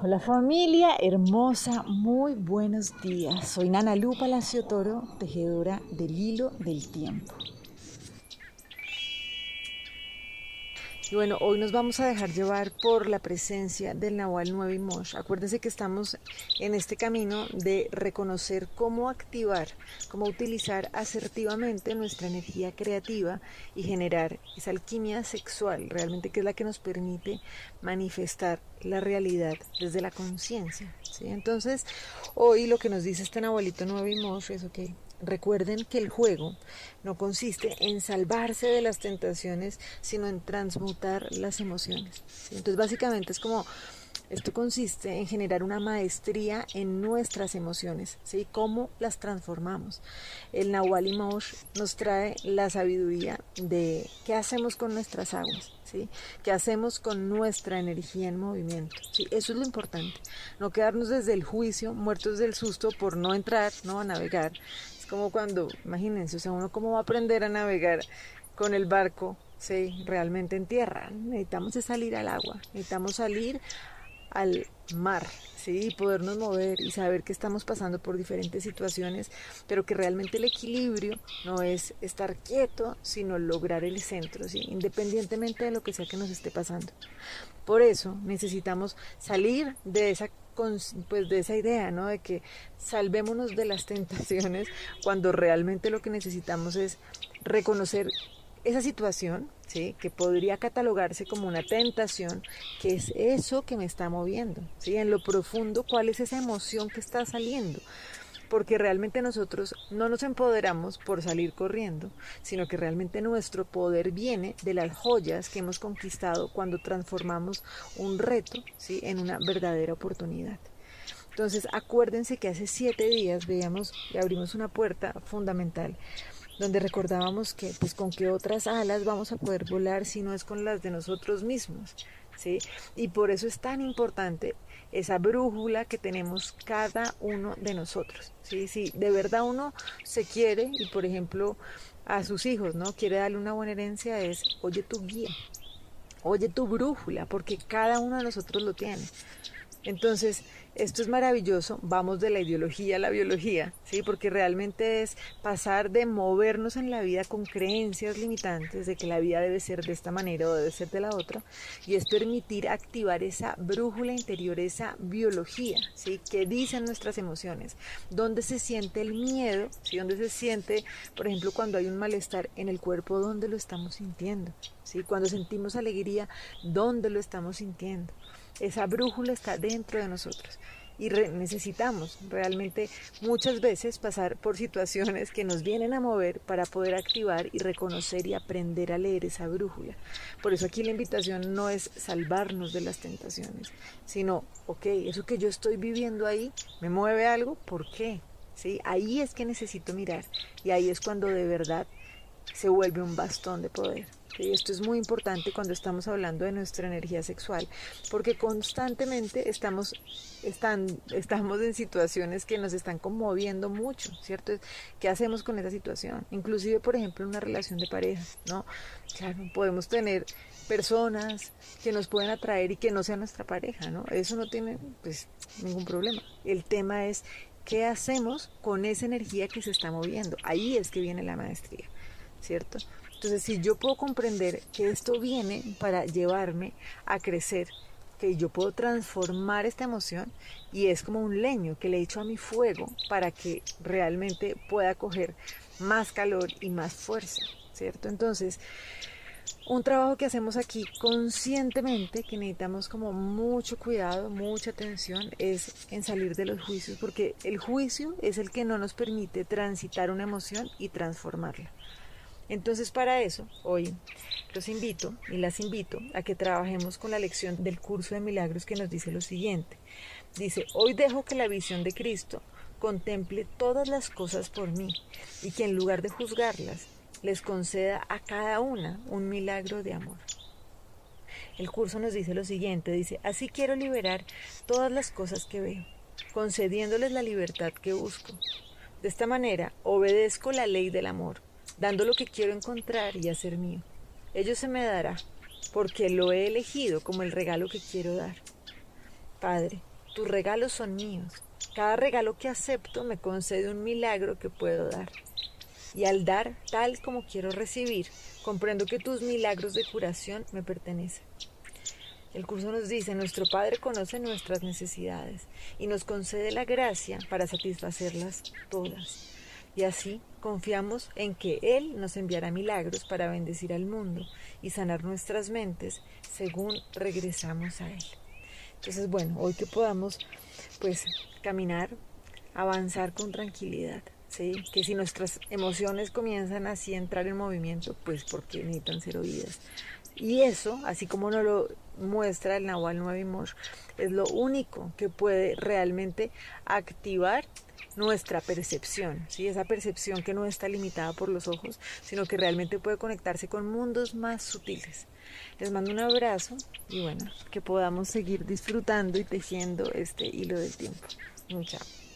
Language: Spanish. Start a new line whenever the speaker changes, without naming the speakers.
Hola familia hermosa, muy buenos días. Soy Nana Lu Palacio Toro, tejedora del hilo del tiempo. Y bueno, hoy nos vamos a dejar llevar por la presencia del Nahual 9 y Mosh. Acuérdense que estamos en este camino de reconocer cómo activar, cómo utilizar asertivamente nuestra energía creativa y generar esa alquimia sexual, realmente que es la que nos permite manifestar la realidad desde la conciencia. ¿sí? Entonces, hoy lo que nos dice este Nahualito 9 y Mosh es, ok, Recuerden que el juego no consiste en salvarse de las tentaciones, sino en transmutar las emociones. Entonces básicamente es como, esto consiste en generar una maestría en nuestras emociones, ¿sí? Cómo las transformamos. El Nahual Mosh nos trae la sabiduría de qué hacemos con nuestras aguas, ¿sí? ¿Qué hacemos con nuestra energía en movimiento? ¿sí? Eso es lo importante. No quedarnos desde el juicio, muertos del susto por no entrar, no a navegar, como cuando, imagínense, o sea, uno cómo va a aprender a navegar con el barco, sí, realmente en tierra. Necesitamos salir al agua, necesitamos salir al mar, sí, podernos mover y saber que estamos pasando por diferentes situaciones, pero que realmente el equilibrio no es estar quieto, sino lograr el centro, sí, independientemente de lo que sea que nos esté pasando. Por eso necesitamos salir de esa pues de esa idea, ¿no? De que salvémonos de las tentaciones cuando realmente lo que necesitamos es reconocer esa situación, ¿sí? que podría catalogarse como una tentación, que es eso que me está moviendo, ¿sí? en lo profundo, cuál es esa emoción que está saliendo porque realmente nosotros no nos empoderamos por salir corriendo, sino que realmente nuestro poder viene de las joyas que hemos conquistado cuando transformamos un reto ¿sí? en una verdadera oportunidad. Entonces acuérdense que hace siete días veíamos y abrimos una puerta fundamental donde recordábamos que pues con qué otras alas vamos a poder volar si no es con las de nosotros mismos. Y por eso es tan importante esa brújula que tenemos cada uno de nosotros. ¿sí? Si de verdad uno se quiere y por ejemplo a sus hijos no quiere darle una buena herencia es oye tu guía, oye tu brújula, porque cada uno de nosotros lo tiene. Entonces, esto es maravilloso, vamos de la ideología a la biología, ¿sí? porque realmente es pasar de movernos en la vida con creencias limitantes de que la vida debe ser de esta manera o debe ser de la otra, y es permitir activar esa brújula interior, esa biología, ¿sí? que dicen nuestras emociones, dónde se siente el miedo, ¿sí? dónde se siente, por ejemplo, cuando hay un malestar en el cuerpo, dónde lo estamos sintiendo, ¿sí? cuando sentimos alegría, dónde lo estamos sintiendo. Esa brújula está dentro de nosotros y necesitamos realmente muchas veces pasar por situaciones que nos vienen a mover para poder activar y reconocer y aprender a leer esa brújula. Por eso aquí la invitación no es salvarnos de las tentaciones, sino, ok, eso que yo estoy viviendo ahí, ¿me mueve algo? ¿Por qué? ¿Sí? Ahí es que necesito mirar y ahí es cuando de verdad se vuelve un bastón de poder. Y esto es muy importante cuando estamos hablando de nuestra energía sexual, porque constantemente estamos, están, estamos en situaciones que nos están conmoviendo mucho, ¿cierto? ¿Qué hacemos con esa situación? Inclusive, por ejemplo, una relación de pareja, ¿no? Claro, podemos tener personas que nos pueden atraer y que no sean nuestra pareja, ¿no? Eso no tiene, pues, ningún problema. El tema es qué hacemos con esa energía que se está moviendo. Ahí es que viene la maestría, ¿cierto? Entonces, si yo puedo comprender que esto viene para llevarme a crecer, que yo puedo transformar esta emoción y es como un leño que le he hecho a mi fuego para que realmente pueda coger más calor y más fuerza, ¿cierto? Entonces, un trabajo que hacemos aquí conscientemente, que necesitamos como mucho cuidado, mucha atención, es en salir de los juicios, porque el juicio es el que no nos permite transitar una emoción y transformarla. Entonces para eso, hoy los invito y las invito a que trabajemos con la lección del curso de milagros que nos dice lo siguiente. Dice, hoy dejo que la visión de Cristo contemple todas las cosas por mí y que en lugar de juzgarlas, les conceda a cada una un milagro de amor. El curso nos dice lo siguiente, dice, así quiero liberar todas las cosas que veo, concediéndoles la libertad que busco. De esta manera obedezco la ley del amor dando lo que quiero encontrar y hacer mío. Ello se me dará, porque lo he elegido como el regalo que quiero dar. Padre, tus regalos son míos. Cada regalo que acepto me concede un milagro que puedo dar. Y al dar tal como quiero recibir, comprendo que tus milagros de curación me pertenecen. El curso nos dice, nuestro Padre conoce nuestras necesidades y nos concede la gracia para satisfacerlas todas. Y así confiamos en que Él nos enviará milagros para bendecir al mundo y sanar nuestras mentes según regresamos a Él. Entonces, bueno, hoy que podamos pues caminar, avanzar con tranquilidad, ¿sí? Que si nuestras emociones comienzan así a entrar en movimiento, pues porque necesitan ser oídas. Y eso, así como nos lo muestra el Nahual Nuevo es lo único que puede realmente activar nuestra percepción, ¿sí? esa percepción que no está limitada por los ojos, sino que realmente puede conectarse con mundos más sutiles. Les mando un abrazo y bueno, que podamos seguir disfrutando y tejiendo este hilo del tiempo. Chao.